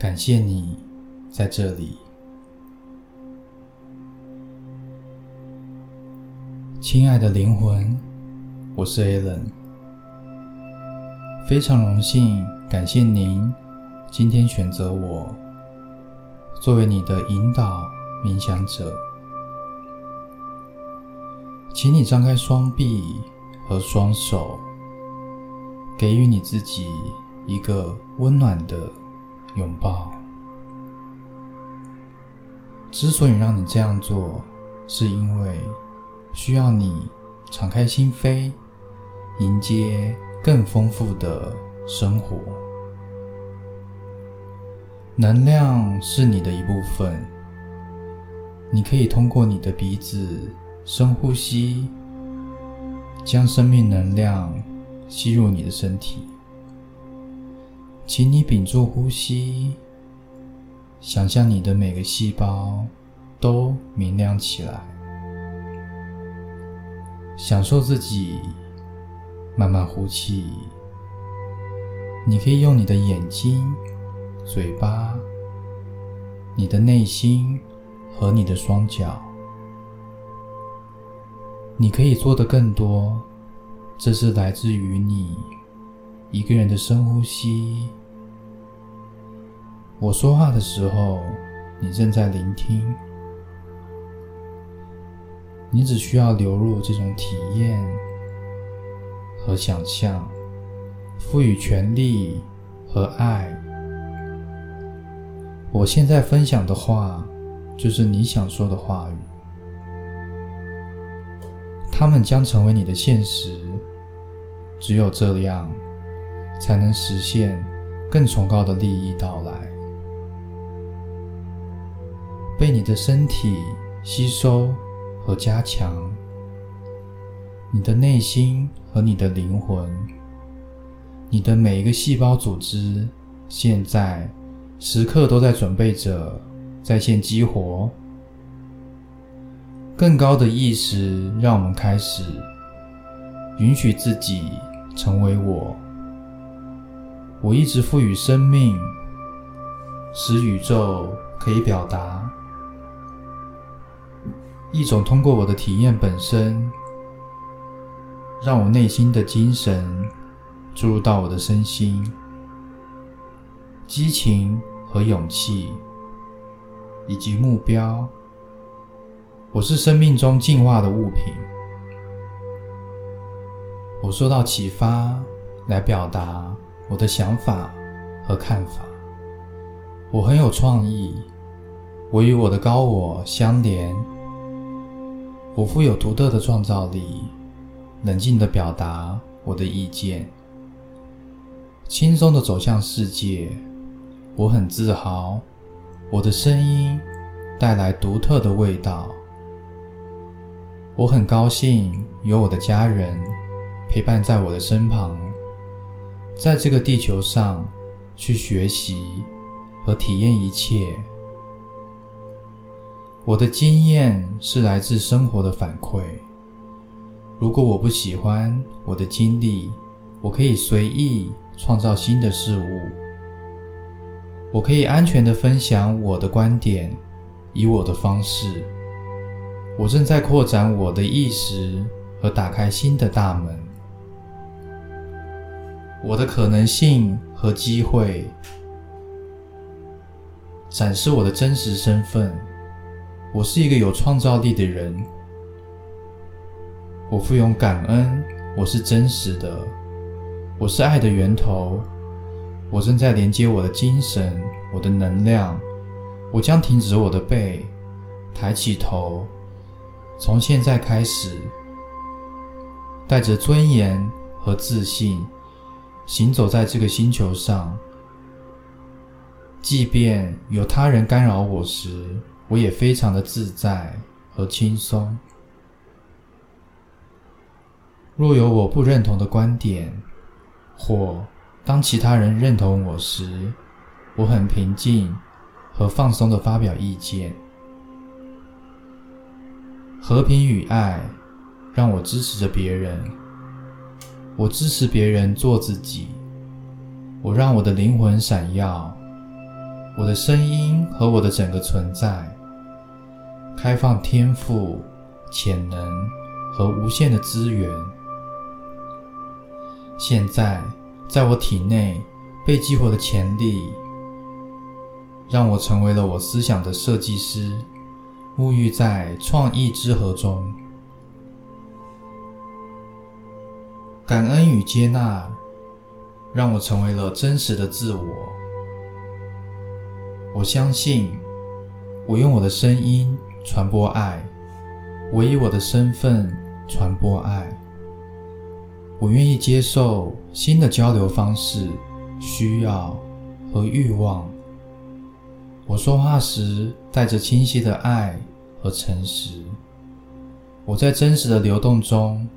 感谢你在这里，亲爱的灵魂，我是 Alan，非常荣幸，感谢您今天选择我作为你的引导冥想者，请你张开双臂和双手，给予你自己一个温暖的。拥抱。之所以让你这样做，是因为需要你敞开心扉，迎接更丰富的生活。能量是你的一部分，你可以通过你的鼻子深呼吸，将生命能量吸入你的身体。请你屏住呼吸，想象你的每个细胞都明亮起来，享受自己慢慢呼气。你可以用你的眼睛、嘴巴、你的内心和你的双脚，你可以做的更多。这是来自于你一个人的深呼吸。我说话的时候，你正在聆听。你只需要流入这种体验和想象，赋予权力和爱。我现在分享的话，就是你想说的话语，它们将成为你的现实。只有这样，才能实现更崇高的利益到来。被你的身体吸收和加强，你的内心和你的灵魂，你的每一个细胞组织，现在时刻都在准备着在线激活更高的意识。让我们开始允许自己成为我。我一直赋予生命，使宇宙可以表达。一种通过我的体验本身，让我内心的精神注入到我的身心，激情和勇气，以及目标。我是生命中进化的物品。我受到启发来表达我的想法和看法。我很有创意。我与我的高我相连。我富有独特的创造力，冷静地表达我的意见，轻松地走向世界。我很自豪，我的声音带来独特的味道。我很高兴有我的家人陪伴在我的身旁，在这个地球上去学习和体验一切。我的经验是来自生活的反馈。如果我不喜欢我的经历，我可以随意创造新的事物。我可以安全的分享我的观点，以我的方式。我正在扩展我的意识和打开新的大门。我的可能性和机会，展示我的真实身份。我是一个有创造力的人，我富有感恩，我是真实的，我是爱的源头，我正在连接我的精神，我的能量，我将停止我的背，抬起头，从现在开始，带着尊严和自信，行走在这个星球上，即便有他人干扰我时。我也非常的自在和轻松。若有我不认同的观点，或当其他人认同我时，我很平静和放松的发表意见。和平与爱让我支持着别人，我支持别人做自己，我让我的灵魂闪耀，我的声音和我的整个存在，开放天赋、潜能和无限的资源。现在，在我体内被激活的潜力，让我成为了我思想的设计师，沐浴在创意之河中。感恩与接纳，让我成为了真实的自我。我相信，我用我的声音传播爱，我以我的身份传播爱。我愿意接受新的交流方式、需要和欲望。我说话时带着清晰的爱和诚实。我在真实的流动中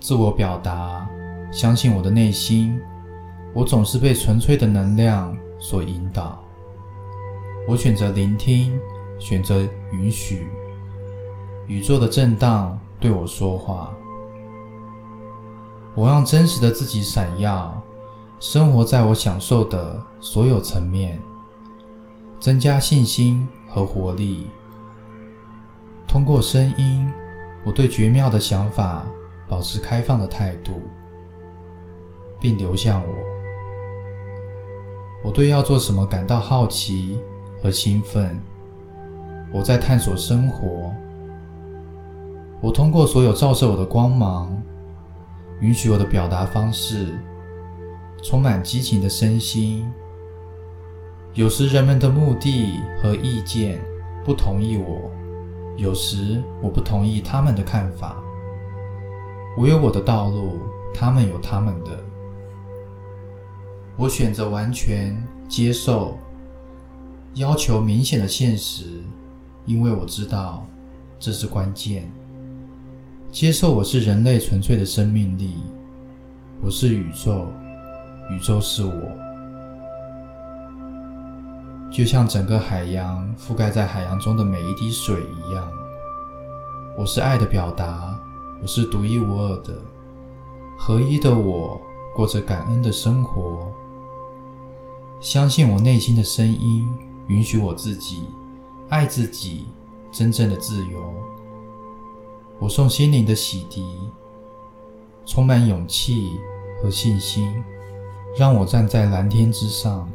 自我表达，相信我的内心。我总是被纯粹的能量所引导。我选择聆听，选择允许宇宙的震荡对我说话。我让真实的自己闪耀，生活在我享受的所有层面，增加信心和活力。通过声音，我对绝妙的想法保持开放的态度，并流向我。我对要做什么感到好奇和兴奋。我在探索生活。我通过所有照射我的光芒。允许我的表达方式充满激情的身心。有时人们的目的和意见不同意我，有时我不同意他们的看法。我有我的道路，他们有他们的。我选择完全接受要求明显的现实，因为我知道这是关键。接受我是人类纯粹的生命力，我是宇宙，宇宙是我，就像整个海洋覆盖在海洋中的每一滴水一样。我是爱的表达，我是独一无二的，合一的我过着感恩的生活。相信我内心的声音，允许我自己爱自己，真正的自由。我送心灵的洗涤，充满勇气和信心，让我站在蓝天之上。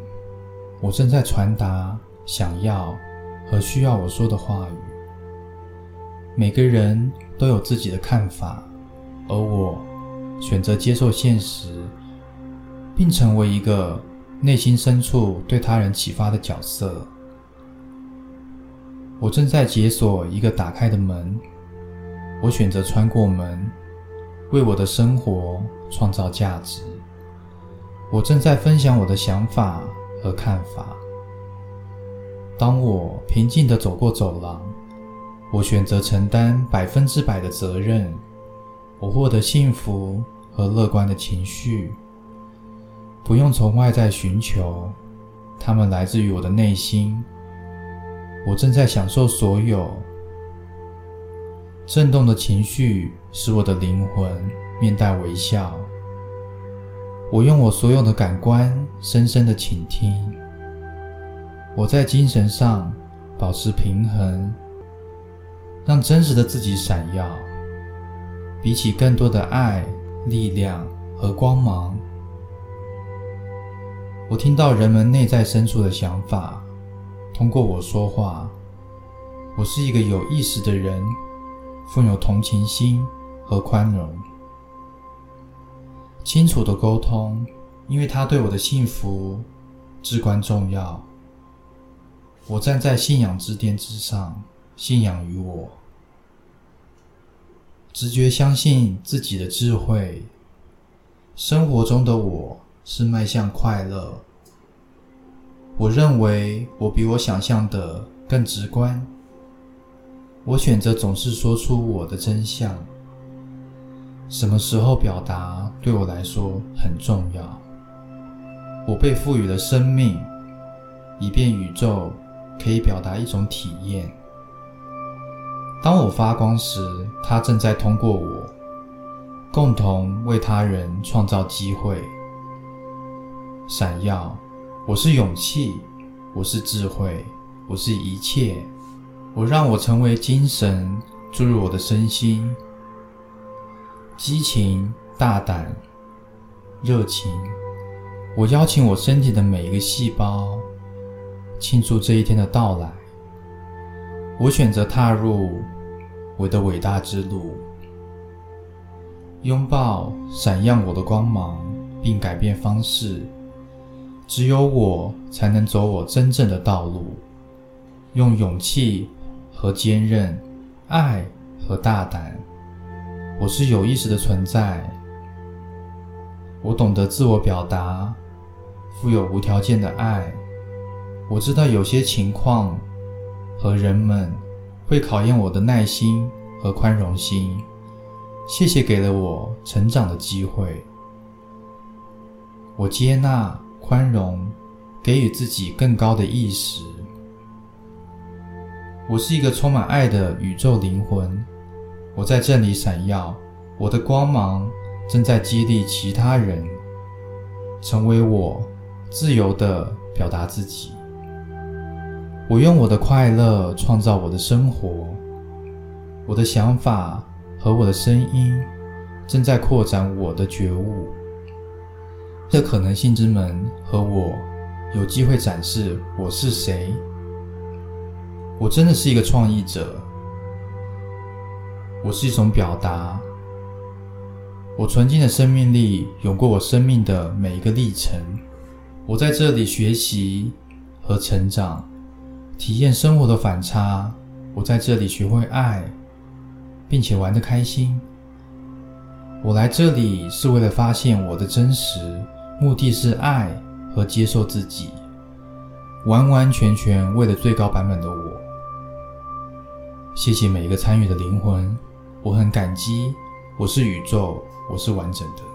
我正在传达想要和需要我说的话语。每个人都有自己的看法，而我选择接受现实，并成为一个内心深处对他人启发的角色。我正在解锁一个打开的门。我选择穿过门，为我的生活创造价值。我正在分享我的想法和看法。当我平静地走过走廊，我选择承担百分之百的责任。我获得幸福和乐观的情绪，不用从外在寻求，它们来自于我的内心。我正在享受所有。震动的情绪使我的灵魂面带微笑。我用我所有的感官深深的倾听。我在精神上保持平衡，让真实的自己闪耀。比起更多的爱、力量和光芒，我听到人们内在深处的想法。通过我说话，我是一个有意识的人。富有同情心和宽容，清楚的沟通，因为他对我的幸福至关重要。我站在信仰之巅之上，信仰于我，直觉相信自己的智慧。生活中的我是迈向快乐。我认为我比我想象的更直观。我选择总是说出我的真相。什么时候表达对我来说很重要。我被赋予了生命，以便宇宙可以表达一种体验。当我发光时，它正在通过我，共同为他人创造机会。闪耀，我是勇气，我是智慧，我是一切。我让我成为精神注入我的身心，激情、大胆、热情。我邀请我身体的每一个细胞，庆祝这一天的到来。我选择踏入我的伟大之路，拥抱闪耀我的光芒，并改变方式。只有我才能走我真正的道路，用勇气和坚韧，爱和大胆。我是有意识的存在，我懂得自我表达，富有无条件的爱。我知道有些情况和人们会考验我的耐心和宽容心。谢谢给了我成长的机会，我接纳。宽容，给予自己更高的意识。我是一个充满爱的宇宙灵魂，我在这里闪耀，我的光芒正在激励其他人成为我，自由的表达自己。我用我的快乐创造我的生活，我的想法和我的声音正在扩展我的觉悟。这可能性之门和我有机会展示我是谁。我真的是一个创意者。我是一种表达。我纯净的生命力涌过我生命的每一个历程。我在这里学习和成长，体验生活的反差。我在这里学会爱，并且玩得开心。我来这里是为了发现我的真实。目的是爱和接受自己，完完全全为了最高版本的我。谢谢每一个参与的灵魂，我很感激。我是宇宙，我是完整的。